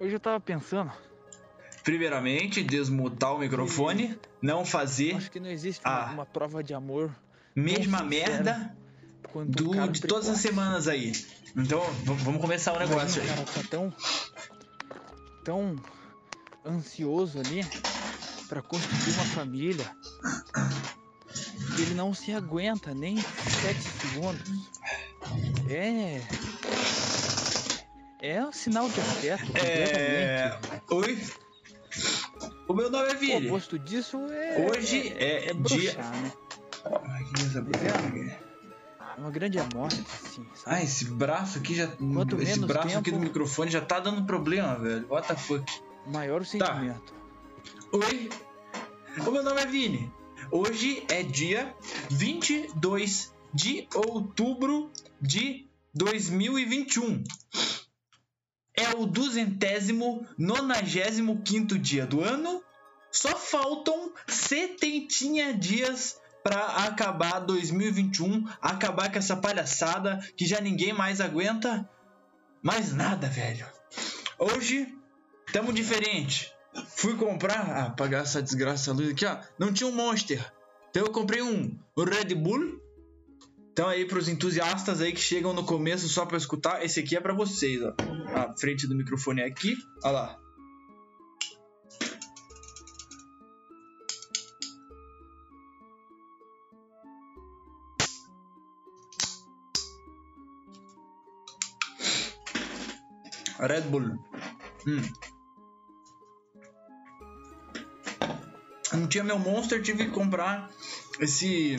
Hoje eu tava pensando. Primeiramente, desmutar o microfone, não fazer Acho que não existe uma, uma prova de amor mesma merda um do, cara de todas as semanas aí. Então, vamos começar o negócio Imagina, aí. o cara tá tão, tão ansioso ali pra construir uma família. que Ele não se aguenta nem 7 segundos. É. É um sinal de afeto. É. Oi? O meu nome é O Vini. oposto disso é. Hoje é dia- broxar, né? Ai, que coisa. É uma grande amostra, assim, sabe? Ah, esse braço aqui já. Quanto esse braço aqui tempo- do microfone já tá dando problema, velho. What the fuck? Maior o sentimento. Oi? O meu nome é Vini. Hoje é dia 22 de outubro de 2021. É o duzentésimo, nonagésimo quinto dia do ano. Só faltam setentinha dias pra acabar 2021, acabar com essa palhaçada que já ninguém mais aguenta. Mais nada, velho. Hoje tamo diferente. Fui comprar, ah, essa desgraça luz aqui, ó. Não tinha um Monster. Então eu comprei um, um Red Bull. Então aí pros entusiastas aí que chegam no começo só pra escutar, esse aqui é pra vocês, ó. A frente do microfone é aqui, ó lá. Red Bull. Hum. não tinha meu monster, tive que comprar esse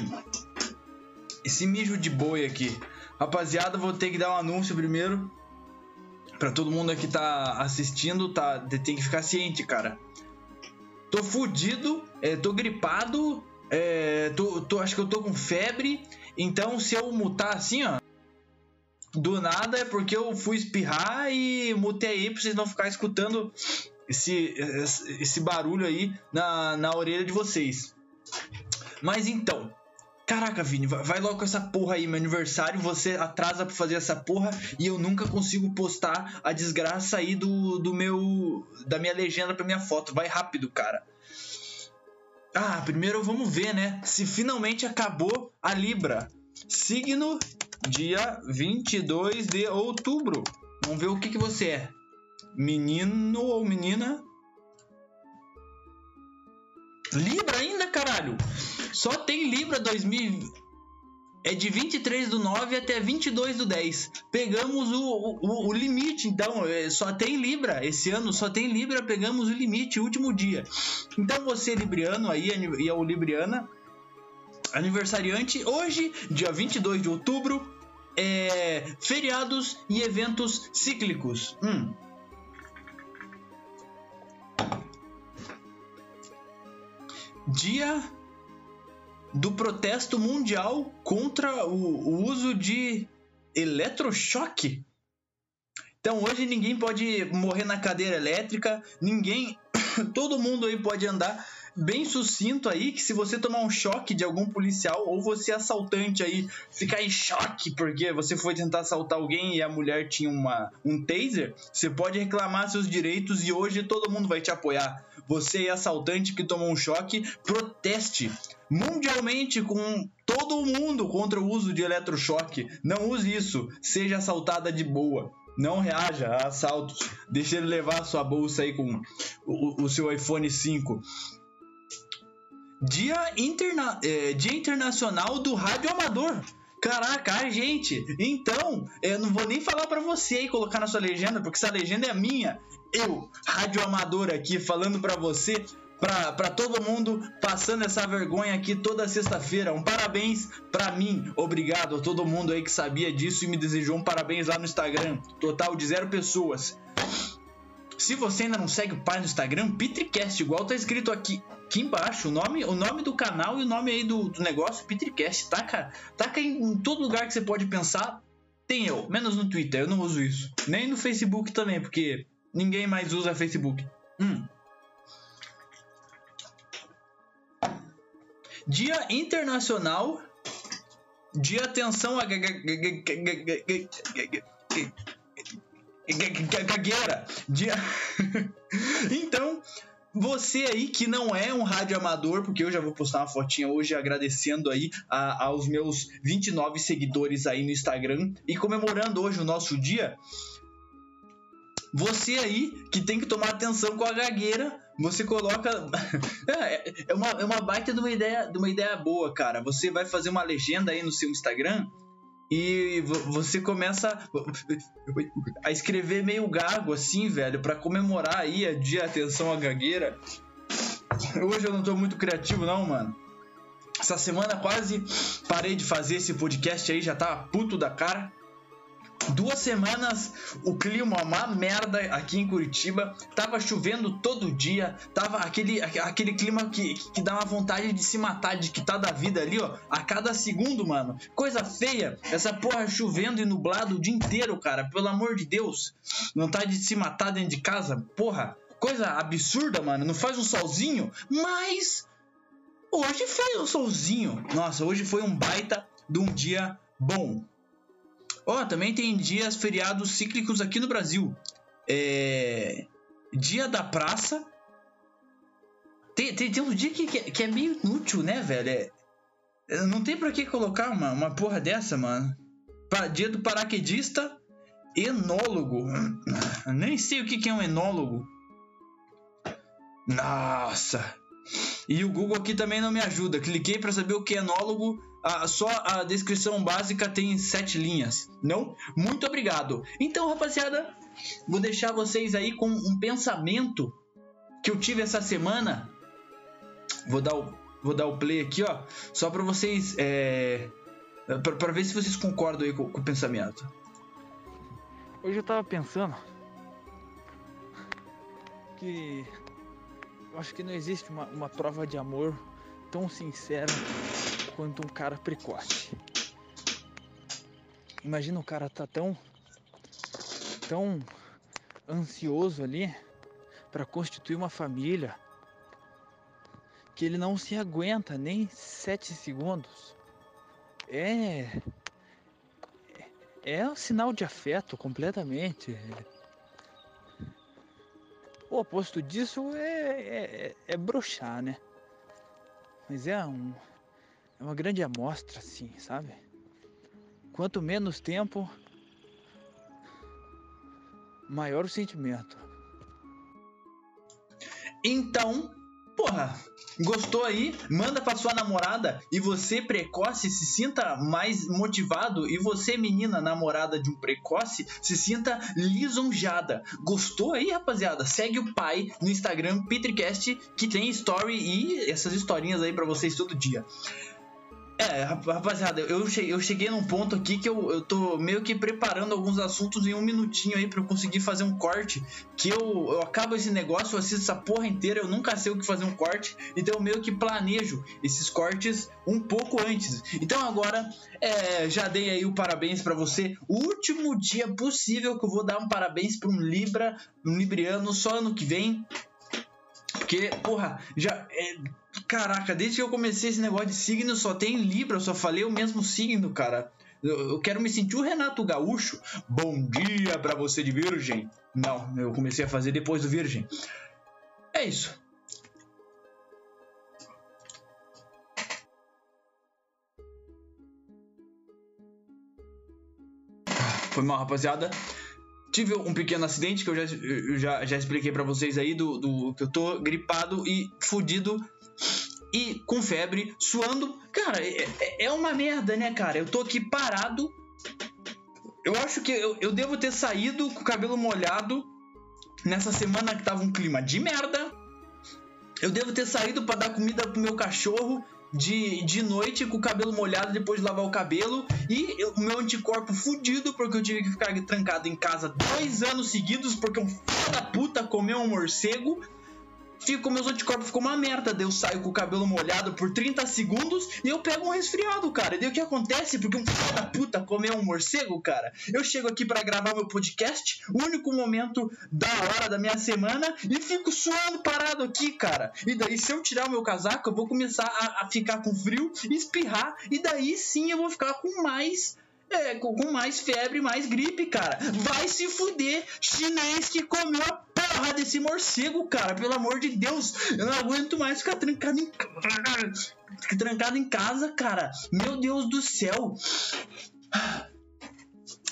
esse mijo de boi aqui. Rapaziada, vou ter que dar um anúncio primeiro Pra todo mundo aqui tá assistindo, tá tem que ficar ciente, cara. Tô fudido, é, tô gripado, é, tô, tô- acho que eu tô com febre, então se eu mutar assim, ó, do nada é porque eu fui espirrar e mutei aí pra vocês não ficar escutando esse esse barulho aí na, na orelha de vocês. Mas então, caraca, Vini, vai, logo com essa porra aí, meu aniversário, você atrasa pra fazer essa porra e eu nunca consigo postar a desgraça aí do, do meu. da minha legenda pra minha foto. Vai rápido, cara. Ah, primeiro vamos ver, né? Se finalmente acabou a Libra. Signo dia 22 de outubro. Vamos ver o que, que você é. Menino ou menina? Libra ainda, caralho! Só tem Libra 2000. É de 23 do 9 até 22 do 10. Pegamos o, o, o limite, então. é, Só tem Libra. Esse ano só tem Libra. Pegamos o limite, último dia. Então você, Libriano aí, e a Libriana, aniversariante, hoje, dia 22 de outubro, é, feriados e eventos cíclicos. Hum. Dia do protesto mundial contra o, o uso de eletrochoque. Então hoje ninguém pode morrer na cadeira elétrica, ninguém, todo mundo aí pode andar bem sucinto aí que se você tomar um choque de algum policial ou você assaltante aí ficar em choque porque você foi tentar assaltar alguém e a mulher tinha uma um taser, você pode reclamar seus direitos e hoje todo mundo vai te apoiar. Você é assaltante que tomou um choque, proteste mundialmente com todo mundo contra o uso de eletrochoque. Não use isso, seja assaltada de boa. Não reaja a assaltos. Deixe ele levar sua bolsa aí com o, o seu iPhone 5. Dia, interna é, Dia Internacional do Rádio Amador. Caraca, gente. Então, eu não vou nem falar pra você aí colocar na sua legenda, porque essa legenda é minha. Eu, rádio amador aqui, falando pra você, pra todo mundo, passando essa vergonha aqui toda sexta-feira. Um parabéns pra mim. Obrigado a todo mundo aí que sabia disso e me desejou um parabéns lá no Instagram. Total de zero pessoas. Se você ainda não segue o pai no Instagram, Petricast, igual tá escrito aqui, aqui embaixo, o nome, o nome do canal e o nome aí do, do negócio, Petricast. Taca, taca em, em todo lugar que você pode pensar, tem eu, menos no Twitter, eu não uso isso. Nem no Facebook também, porque ninguém mais usa Facebook. Hum. Dia Internacional de Atenção a gagueira. Dia... então, você aí que não é um rádio amador, porque eu já vou postar uma fotinha hoje agradecendo aí a, aos meus 29 seguidores aí no Instagram e comemorando hoje o nosso dia. Você aí que tem que tomar atenção com a gagueira, você coloca. É, é, uma, é uma baita de uma, ideia, de uma ideia boa, cara. Você vai fazer uma legenda aí no seu Instagram e você começa a escrever meio gago assim, velho, para comemorar aí a dia atenção à gagueira. Hoje eu não tô muito criativo não, mano. Essa semana quase parei de fazer esse podcast aí, já tava puto da cara duas semanas o clima uma merda aqui em Curitiba, tava chovendo todo dia, tava aquele, aquele clima que, que dá uma vontade de se matar, de que tá da vida ali, ó, a cada segundo, mano. Coisa feia, essa porra chovendo e nublado o dia inteiro, cara, pelo amor de Deus. Tá de se matar dentro de casa, porra. Coisa absurda, mano. Não faz um solzinho, mas hoje foi um solzinho. Nossa, hoje foi um baita de um dia bom. Ó, oh, também tem dias feriados cíclicos aqui no Brasil. É... Dia da praça. Tem, tem, tem um dia que, que, é meio inútil, né, velho? É... Não tem pra que colocar uma, uma porra dessa, mano. Dia do paraquedista. Enólogo. Nem sei o que, que é um enólogo. Nossa. E o Google aqui também não me ajuda. Cliquei para saber o que é enólogo ah, só a descrição básica tem sete linhas. Não? Muito obrigado. Então, rapaziada, vou deixar vocês aí com um pensamento que eu tive essa semana. Vou dar o, vou dar o play aqui, ó, só para vocês, é, para ver se vocês concordam aí com, com o pensamento. Hoje eu tava pensando que eu acho que não existe uma, uma prova de amor tão sincera quanto um cara precoce. Imagina o cara tá tão tão ansioso ali para constituir uma família que ele não se aguenta nem sete segundos. É é um sinal de afeto completamente. O oposto disso é, é, é broxar, né? Mas é um, é uma grande amostra, assim, sabe? Quanto menos tempo, maior o sentimento. Então, porra, gostou aí? Manda pra sua namorada e você precoce se sinta mais motivado e você menina namorada de um precoce se sinta lisonjada. Gostou aí, rapaziada? Segue o pai no Instagram Petricast que tem story e essas historinhas aí para vocês todo dia. É, rapaziada, eu cheguei, eu cheguei num ponto aqui que eu, eu tô meio que preparando alguns assuntos em um minutinho aí pra eu conseguir fazer um corte. Que eu, eu acabo esse negócio, eu assisto essa porra inteira, eu nunca sei o que fazer um corte, então eu meio que planejo esses cortes um pouco antes. Então agora, é, já dei aí o parabéns para você. O último dia possível que eu vou dar um parabéns pra um Libra, um Libriano, só ano que vem. Porque, porra, já. É, caraca, desde que eu comecei esse negócio de signo, só tem Libra, eu só falei o mesmo signo, cara. Eu, eu quero me sentir o Renato Gaúcho. Bom dia para você de Virgem. Não, eu comecei a fazer depois do Virgem. É isso. Foi mal, rapaziada tive um pequeno acidente que eu já, eu já, já expliquei para vocês aí do, do que eu tô gripado e fudido e com febre, suando. Cara, é, é, é uma merda, né, cara? Eu tô aqui parado. Eu acho que eu, eu devo ter saído com o cabelo molhado nessa semana que tava um clima de merda. Eu devo ter saído para dar comida pro meu cachorro de, de noite com o cabelo molhado depois de lavar o cabelo e o meu anticorpo fudido porque eu tive que ficar trancado em casa dois anos seguidos porque um filho da puta comeu um morcego fico, meus anticorpos ficou uma merda. Daí eu saio com o cabelo molhado por 30 segundos e eu pego um resfriado, cara. E daí o que acontece? Porque um filho da puta comeu um morcego, cara. Eu chego aqui para gravar meu podcast, o único momento da hora da minha semana, e fico suando parado aqui, cara. E daí, se eu tirar o meu casaco, eu vou começar a, a ficar com frio, espirrar, e daí sim eu vou ficar com mais é, com, com mais febre, mais gripe, cara. Vai se fuder, chinês que comeu a porra desse morcego, cara. Pelo amor de Deus, eu não aguento mais ficar trancado em trancado em casa, cara. Meu Deus do céu.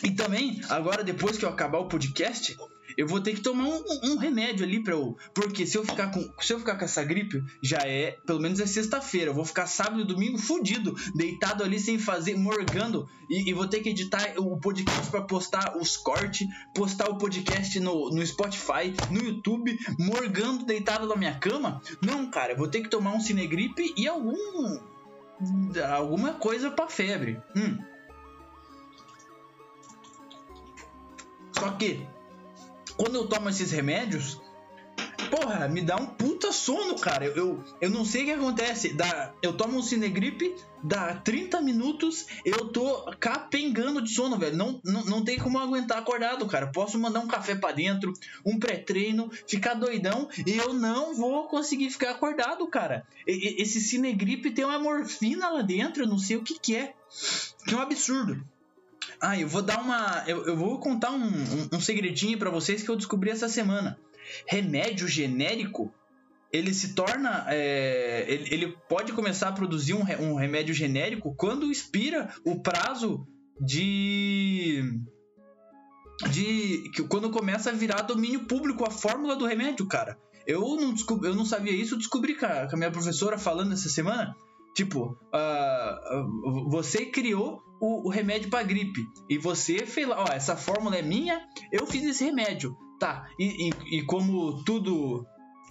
E também, agora depois que eu acabar o podcast, eu vou ter que tomar um, um, remédio ali para eu. Porque se eu ficar com. Se eu ficar com essa gripe, já é. Pelo menos é sexta-feira. Eu vou ficar sábado e domingo fudido, deitado ali sem fazer, morgando. E, e vou ter que editar o podcast para postar os cortes, postar o podcast no, no Spotify, no YouTube, morgando deitado na minha cama. Não, cara, eu vou ter que tomar um cinegripe e algum. alguma coisa pra febre. Hum. Só que quando eu tomo esses remédios, porra, me dá um puta sono, cara. Eu, eu, eu não sei o que acontece. Dá, eu tomo um Cinegripe, dá 30 minutos, eu tô capengando de sono, velho. Não, não, não tem como aguentar acordado, cara. Posso mandar um café para dentro, um pré-treino, ficar doidão e eu não vou conseguir ficar acordado, cara. E, esse Cinegripe tem uma morfina lá dentro, eu não sei o que, que é. É um absurdo. Ah, eu vou dar uma. Eu, eu vou contar um, um, um segredinho para vocês que eu descobri essa semana. Remédio genérico ele se torna. É, ele, ele, pode começar a produzir um, um, remédio genérico quando expira o prazo de. de. quando começa a virar domínio público a fórmula do remédio, cara. Eu não, descobri, eu não sabia isso, descobri com a, com a minha professora falando essa semana. Tipo, uh, você criou o, o remédio para gripe. E você fez lá, ó, essa fórmula é minha, eu fiz esse remédio. Tá, e, e, e como tudo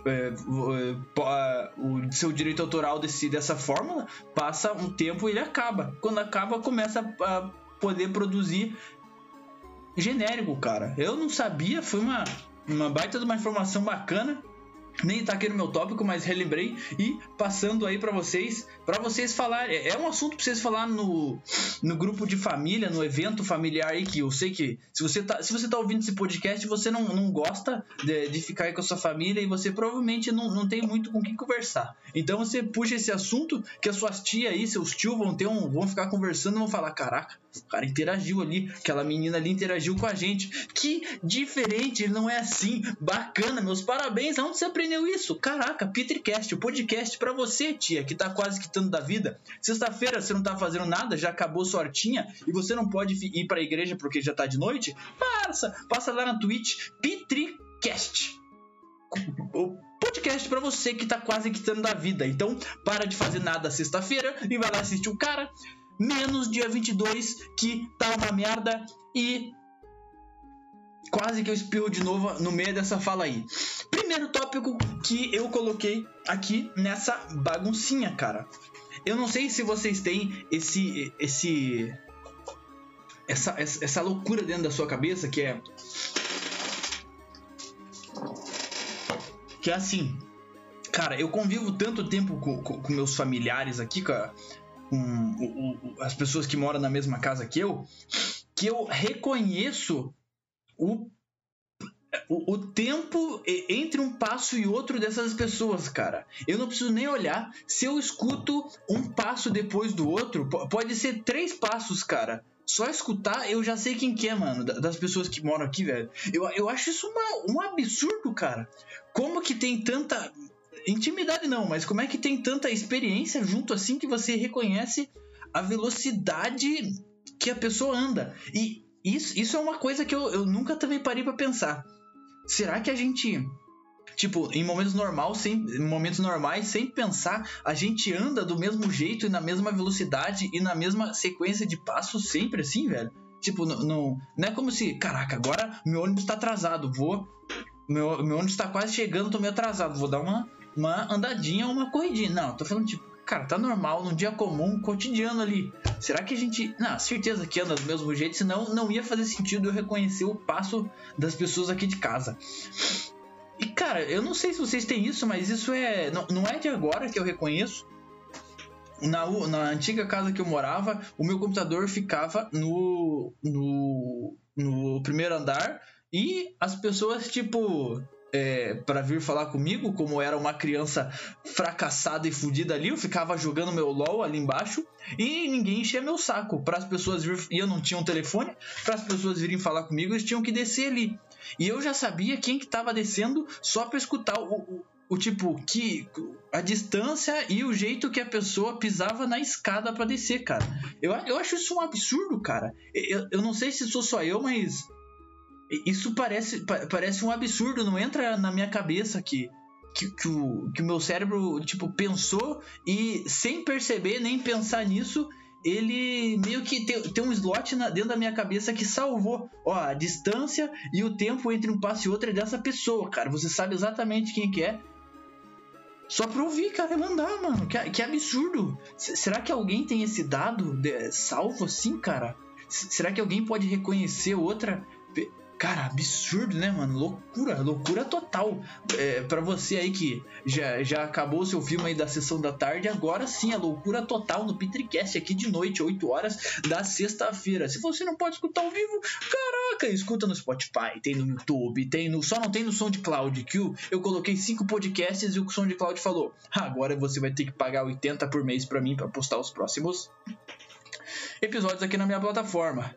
é, é, o seu direito autoral desse, dessa fórmula, passa um tempo e ele acaba. Quando acaba, começa a poder produzir genérico, cara. Eu não sabia, foi uma, uma baita de uma informação bacana nem tá aqui no meu tópico, mas relembrei e passando aí para vocês, para vocês falarem, é um assunto para vocês falar no, no grupo de família, no evento familiar aí que eu sei que se você tá, se você tá ouvindo esse podcast, você não, não gosta de, de ficar aí com a sua família e você provavelmente não, não tem muito com quem conversar. Então você puxa esse assunto que as suas tias aí, seus tios vão ter um, vão ficar conversando, vão falar, caraca, o cara interagiu ali, aquela menina ali interagiu com a gente. Que diferente, ele não é assim. Bacana, meus parabéns. Aonde você aprendeu isso? Caraca, Petercast, o podcast para você, tia, que tá quase quitando da vida. Sexta-feira você não tá fazendo nada, já acabou sua hortinha e você não pode ir pra igreja porque já tá de noite? Passa, passa lá na Twitch, Petricast. O podcast para você que tá quase quitando da vida. Então, para de fazer nada sexta-feira e vai lá assistir o cara menos dia 22, que tá uma merda e quase que eu espirro de novo no meio dessa fala aí. Primeiro tópico que eu coloquei aqui nessa baguncinha, cara. Eu não sei se vocês têm esse esse essa, essa loucura dentro da sua cabeça que é que é assim, cara, eu convivo tanto tempo com, com, com meus familiares aqui, com as pessoas que moram na mesma casa que eu, que eu reconheço o, o, o, tempo entre um passo e outro dessas pessoas, cara. Eu não preciso nem olhar. Se eu escuto um passo depois do outro, pode ser três passos, cara. Só escutar, eu já sei quem que é, mano, das pessoas que moram aqui, velho. Eu, eu acho isso uma, um absurdo, cara. Como que tem tanta Intimidade não, mas como é que tem tanta experiência junto assim que você reconhece a velocidade que a pessoa anda? E isso, isso é uma coisa que eu, eu nunca também parei para pensar. Será que a gente tipo, em momentos normais, sem, em momentos normais, sem pensar, a gente anda do mesmo jeito e na mesma velocidade e na mesma sequência de passos sempre assim, velho? Tipo, não, não, não é como se, caraca, agora meu ônibus tá atrasado, vou. Meu, meu ônibus tá quase chegando, tô meio atrasado, vou dar uma, uma andadinha ou uma corridinha. Não, tô falando tipo, cara, tá normal, num dia comum, cotidiano ali. Será que a gente. Não, certeza que anda do mesmo jeito, senão não ia fazer sentido eu reconhecer o passo das pessoas aqui de casa. E cara, eu não sei se vocês têm isso, mas isso é. Não, não é de agora que eu reconheço. Na, na antiga casa que eu morava, o meu computador ficava no, no, no primeiro andar e as pessoas, tipo, é, para vir falar comigo, como era uma criança fracassada e fodida ali, eu ficava jogando meu LOL ali embaixo e ninguém enchia meu saco. Para as pessoas vir, e eu não tinha um telefone, para as pessoas virem falar comigo, eles tinham que descer ali. E eu já sabia quem que tava descendo só para escutar o, o, o, tipo que a distância e o jeito que a pessoa pisava na escada para descer, cara. Eu, eu acho isso um absurdo, cara. Eu, eu não sei se sou só eu, mas isso parece, parece um absurdo, não entra na minha cabeça que, que, que, o, que o meu cérebro, tipo, pensou e sem perceber nem pensar nisso, ele meio que tem, tem um slot na, dentro da minha cabeça que salvou ó, a distância e o tempo entre um passo e outro é dessa pessoa, cara. Você sabe exatamente quem que é. Só pra ouvir, cara, e mandar, mano. Que, que absurdo. Será que alguém tem esse dado de, salvo assim, cara? Será que alguém pode reconhecer outra Cara, absurdo, né, mano? Loucura, loucura total. É, para você aí que já, já acabou o seu filme aí da sessão da tarde, agora sim, a loucura total no Petricast aqui de noite, 8 horas da sexta-feira. Se você não pode escutar ao vivo, caraca, escuta no Spotify, tem no YouTube, tem no. Só não tem no SoundCloud, que eu, eu coloquei cinco podcasts e o SoundCloud falou: agora você vai ter que pagar 80 por mês para mim para postar os próximos episódios aqui na minha plataforma.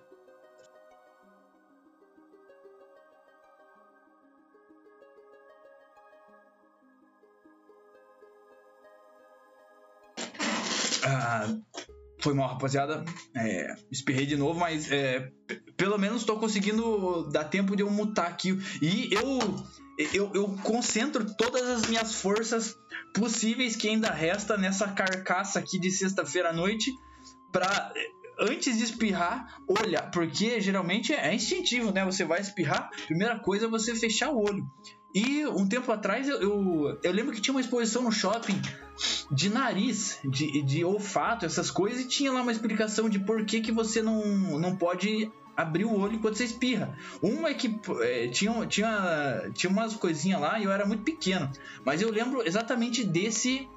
Foi mal, rapaziada. É, espirrei de novo, mas é, pelo menos estou conseguindo dar tempo de eu mutar aqui. E eu, eu, eu concentro todas as minhas forças possíveis que ainda resta nessa carcaça aqui de sexta-feira à noite para antes de espirrar, olhar, porque geralmente é instintivo, né? Você vai espirrar, primeira coisa é você fechar o olho. E um tempo atrás eu, eu, eu, lembro que tinha uma exposição no shopping de nariz, de, de olfato, essas coisas, e tinha lá uma explicação de por que, que você não, não pode abrir o olho enquanto você espirra. Uma é que é, tinha, tinha, tinha umas coisinhas lá e eu era muito pequeno, mas eu lembro exatamente desse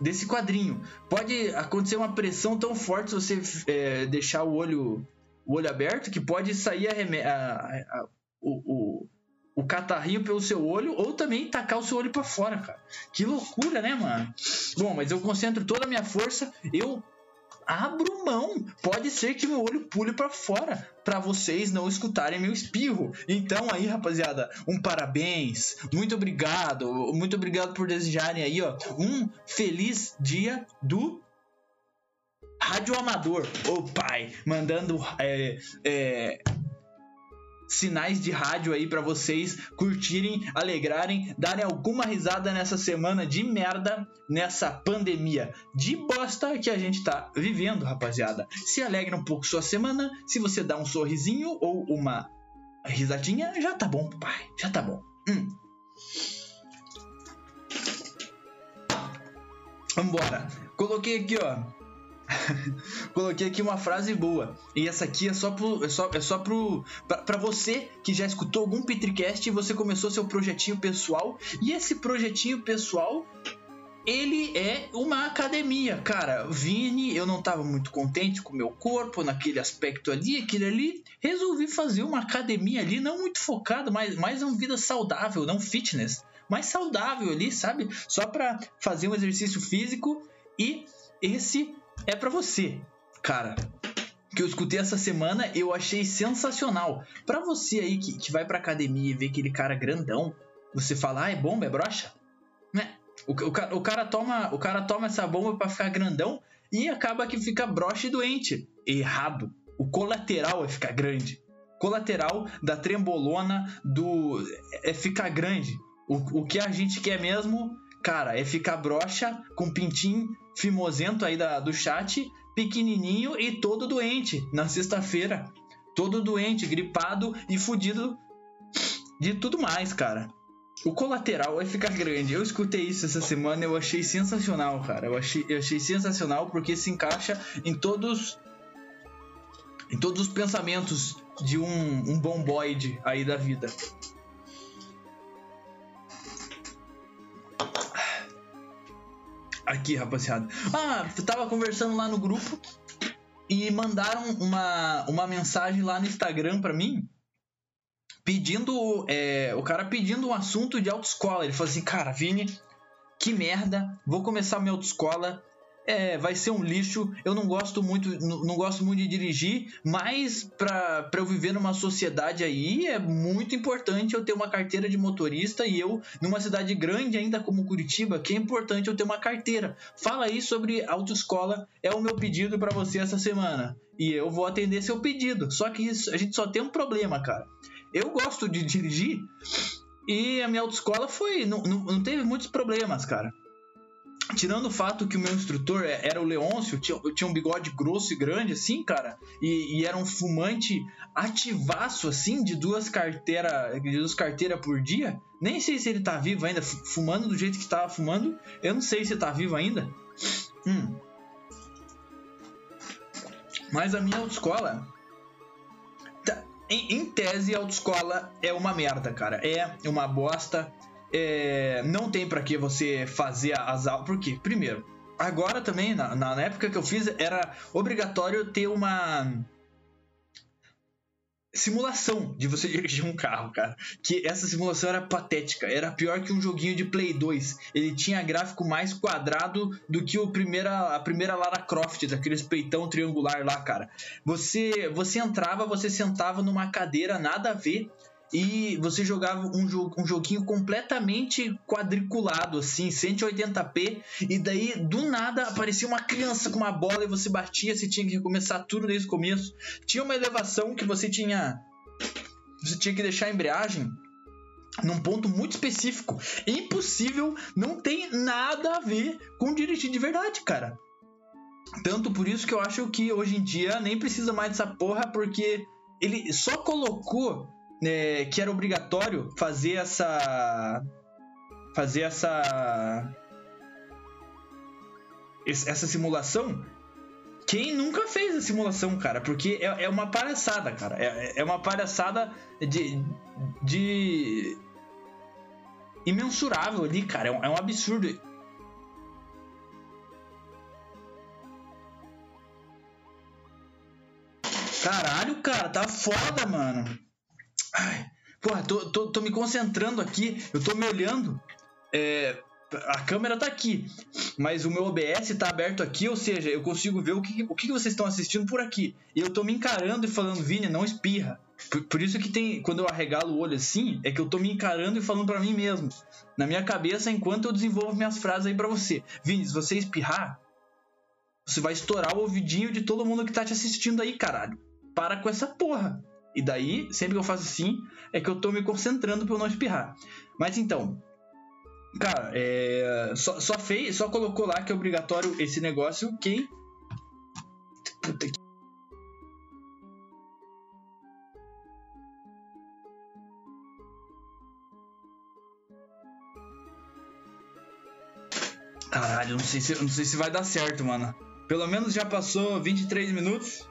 desse quadrinho. Pode acontecer uma pressão tão forte se você é, deixar o olho o olho aberto que pode sair a, a, a, o, o o catarrinho pelo seu olho ou também tacar o seu olho para fora, cara. Que loucura, né, mano? Bom, mas eu concentro toda a minha força, eu abro mão. Pode ser que meu olho pule para fora para vocês não escutarem meu espirro. Então aí, rapaziada, um parabéns. Muito obrigado. Muito obrigado por desejarem aí, ó, um feliz dia do Rádio Amador. Ô pai, mandando é, é, sinais de rádio aí para vocês curtirem, alegrarem, darem alguma risada nessa semana de merda, nessa pandemia de bosta que a gente tá vivendo, rapaziada. Se alegra um pouco sua semana, se você dá um sorrisinho ou uma risadinha, já tá bom, pai, já tá bom. Hum. Vambora. Coloquei aqui, ó, Coloquei aqui uma frase boa. E essa aqui é só pro. É só, é só pro. Pra, pra você que já escutou algum Petricast e você começou seu projetinho pessoal. E esse projetinho pessoal. Ele é uma academia, cara. Vini, eu não tava muito contente com o meu corpo, naquele aspecto ali, aquele ali. Resolvi fazer uma academia ali, não muito focado, mas mais uma vida saudável, não fitness, mais saudável ali, sabe? Só para fazer um exercício físico e esse é para você, cara. Que eu escutei essa semana, eu achei sensacional. Para você aí que, que vai pra academia e vê aquele cara grandão, você fala, ah, é bomba, é brocha? Né? O, o, o, cara toma, o cara toma essa bomba para ficar grandão e acaba que fica broxa e doente. Errado. O colateral é ficar grande. Colateral da trembolona do é ficar grande. O, o que a gente quer mesmo, cara, é ficar broxa com pintinho fimosento aí da, do chat, pequenininho e todo doente na sexta-feira. Todo doente, gripado e fudido de tudo mais, cara. O colateral vai ficar grande. Eu escutei isso essa semana, eu achei sensacional, cara. Eu achei, eu achei sensacional porque se encaixa em todos em todos os pensamentos de um, um bomboide aí da vida. Aqui, rapaziada. Ah, tava conversando lá no grupo e mandaram uma, uma mensagem lá no Instagram pra mim pedindo. É, o cara pedindo um assunto de autoescola. Ele falou assim, cara, Vini, que merda, vou começar minha autoescola é, vai ser um lixo. Eu não gosto muito, não, gosto muito de dirigir, mas para eu viver numa sociedade aí é muito importante eu ter uma carteira de motorista e eu numa cidade grande ainda como Curitiba, que é importante eu ter uma carteira. Fala aí sobre autoescola, é o meu pedido para você essa semana. E eu vou atender seu pedido. Só que isso, a gente só tem um problema, cara. Eu gosto de dirigir e a minha autoescola foi. Não, não, não teve muitos problemas, cara. Tirando o fato que o meu instrutor é, era o Leôncio, tinha, tinha um bigode grosso e grande, assim, cara, e, e era um fumante ativaço, assim, de duas carteiras duas carteiras por dia. Nem sei se ele tá vivo ainda, fumando do jeito que estava fumando. Eu não sei se tá vivo ainda. Hum. Mas a minha autoescola. Tá, em, em tese, a autoescola é uma merda, cara. É uma bosta é, não tem para que você fazer as aulas. Por quê? Primeiro, agora também, na, na época que eu fiz, era obrigatório ter uma simulação de você dirigir um carro, cara. Que essa simulação era patética, era pior que um joguinho de Play 2. Ele tinha gráfico mais quadrado do que o primeira, a primeira Lara Croft, daqueles peitão triangular lá, cara. Você, você entrava, você sentava numa cadeira nada a ver e você jogava um, jo um joguinho completamente quadriculado, assim, 180p, e daí do nada aparecia uma criança com uma bola e você batia, você tinha que recomeçar tudo desde o começo. Tinha uma elevação que você tinha. Você tinha que deixar a embreagem num ponto muito específico. Impossível, não tem nada a ver com dirigir de verdade, cara. Tanto por isso que eu acho que hoje em dia nem precisa mais dessa porra, porque ele só colocou é, que era obrigatório fazer essa. fazer essa. essa simulação. Quem nunca fez a simulação, cara? Porque é, é uma palhaçada, cara. É, é uma palhaçada de. de. imensurável ali, cara. É um, é um absurdo. Caralho, cara, tá foda, mano. Ai, porra, tô, tô, tô me concentrando aqui, eu tô me olhando. É, a câmera tá aqui, mas o meu OBS tá aberto aqui, ou seja, eu consigo ver o que, o que vocês estão assistindo por aqui. E eu tô me encarando e falando, Vini, não espirra. Por, por, isso que tem, quando eu arregalo o olho assim, é que eu tô me encarando e falando para mim mesmo, na minha cabeça, enquanto eu desenvolvo minhas frases aí para você. Vini, se você espirrar, você vai estourar o ouvidinho de todo mundo que tá te assistindo aí, caralho. Para com essa porra. E daí, sempre que eu faço assim, é que eu tô me concentrando pra eu não espirrar. Mas então, cara, é, só, só fez, só colocou lá que é obrigatório esse negócio que. Puta que. Caralho, não sei, se, não sei se vai dar certo, mano. Pelo menos já passou 23 minutos.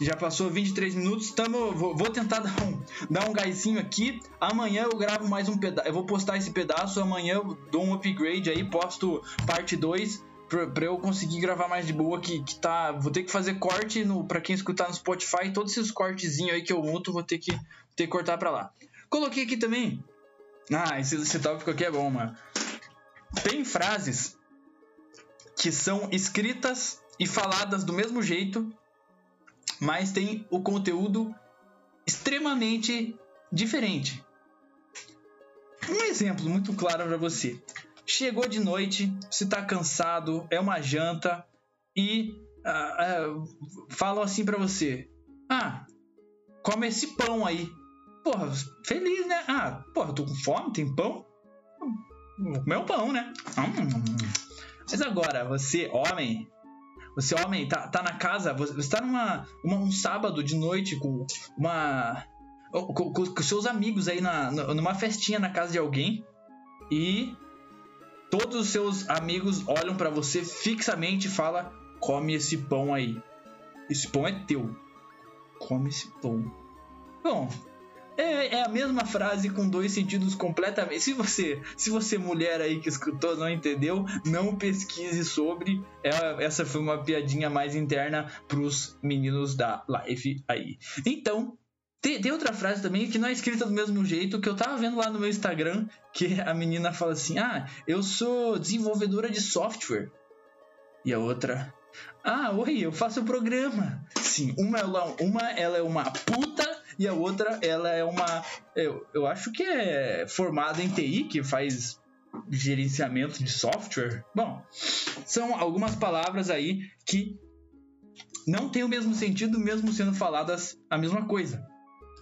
Já passou 23 minutos. Tamo, vou, vou tentar dar um, dar um gásinho aqui. Amanhã eu gravo mais um pedaço. Eu vou postar esse pedaço. Amanhã eu dou um upgrade aí. Posto parte 2 pra, eu conseguir gravar mais de boa. Que, que tá. Vou ter que fazer corte no, pra quem escutar no Spotify. Todos esses cortezinhos aí que eu muto, vou ter que, ter que cortar pra lá. Coloquei aqui também. Ah, esse, esse tópico aqui é bom, mano. Tem frases que são escritas e faladas do mesmo jeito mas tem o conteúdo extremamente diferente. Um exemplo muito claro para você. Chegou de noite, se está cansado, é uma janta e uh, uh, falam assim para você: Ah, come esse pão aí. Porra, feliz, né? Ah, porra, tô com fome, tem pão? Vou comer um pão, né? Mas agora, você, homem, você, homem, tá, tá na casa, você tá numa uma, um sábado de noite com uma. Com, com seus amigos aí na, numa festinha na casa de alguém e todos os seus amigos olham para você fixamente e fala: "Come esse pão aí. Esse pão é teu. Come esse pão." Bom, é, é, a mesma frase com dois sentidos completamente. Se você, se você mulher aí que escutou não entendeu, não pesquise sobre. É, essa foi uma piadinha mais interna pros meninos da live aí. Então, Tem, tem, outra frase também que não é escrita do mesmo jeito que eu tava vendo lá no meu Instagram, que a menina fala assim: "Ah, eu sou desenvolvedora de software". E a outra: "Ah, oi, eu faço o programa". Sim, uma ela, uma ela é uma puta e a outra ela é uma eu, eu acho que é formada em TI, que faz gerenciamento de software. Bom, são algumas palavras aí que não tem o mesmo sentido mesmo sendo faladas a mesma coisa.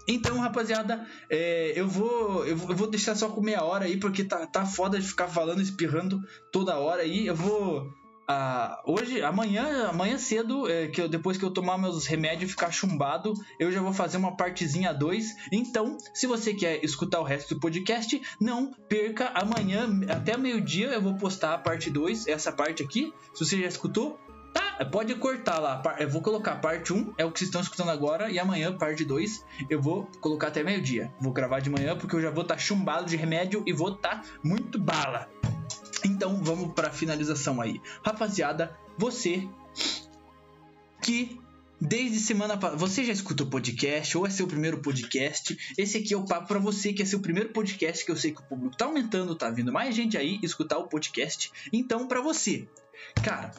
Então, rapaziada, é, eu, vou, eu, vou, eu vou deixar só com meia hora aí, porque tá, tá foda de ficar falando, espirrando toda hora aí. Eu vou. Ah, hoje, amanhã, amanhã cedo, é, que eu, depois que eu tomar meus remédios e ficar chumbado, eu já vou fazer uma partezinha 2. Então, se você quer escutar o resto do podcast, não perca amanhã, até meio-dia, eu vou postar a parte 2, essa parte aqui. Se você já escutou, Tá, pode cortar lá. Eu vou colocar parte 1, é o que vocês estão escutando agora, e amanhã, parte 2, eu vou colocar até meio-dia. Vou gravar de manhã porque eu já vou estar tá chumbado de remédio e vou estar tá muito bala. Então vamos para finalização aí. Rapaziada, você que Desde semana passada, você já escuta o podcast ou é seu primeiro podcast? Esse aqui é o papo para você que é seu primeiro podcast, que eu sei que o público tá aumentando, tá vindo mais gente aí escutar o podcast. Então, para você, cara,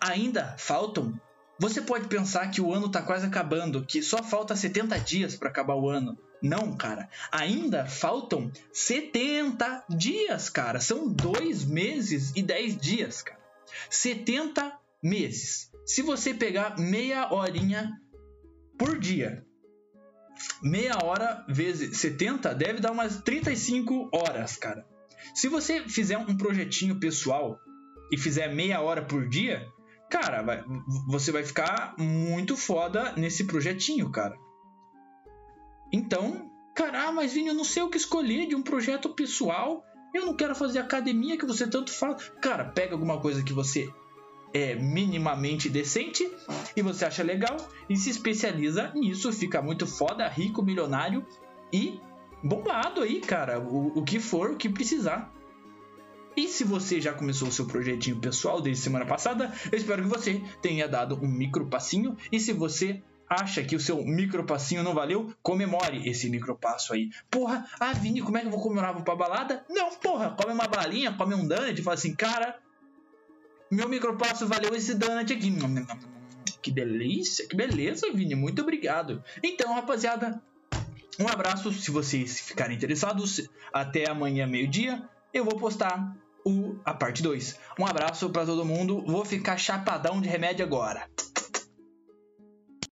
ainda faltam. Você pode pensar que o ano tá quase acabando, que só falta 70 dias para acabar o ano. Não, cara. Ainda faltam 70 dias, cara. São dois meses e 10 dias, cara. 70 meses. Se você pegar meia horinha por dia, meia hora vezes 70 deve dar umas 35 horas, cara. Se você fizer um projetinho pessoal e fizer meia hora por dia, cara, vai, você vai ficar muito foda nesse projetinho, cara. Então, cara, ah, mas Vini, eu não sei o que escolher de um projeto pessoal. Eu não quero fazer academia que você tanto fala. Cara, pega alguma coisa que você é minimamente decente e você acha legal e se especializa nisso, fica muito foda, rico, milionário e bombado aí, cara. O, o que for, o que precisar. E se você já começou o seu projetinho pessoal desde semana passada, eu espero que você tenha dado um micro passinho. E se você acha que o seu micro passinho não valeu, comemore esse micro passo aí. Porra, ah, Vini, como é que eu vou comemorar? Vou pra balada? Não, porra, come uma balinha, come um donut fala assim, cara, meu micro passo valeu esse donut aqui. Que delícia, que beleza, Vini, muito obrigado. Então, rapaziada, um abraço se vocês ficarem interessados. Até amanhã, meio-dia, eu vou postar o, a parte 2. Um abraço para todo mundo. Vou ficar chapadão de remédio agora.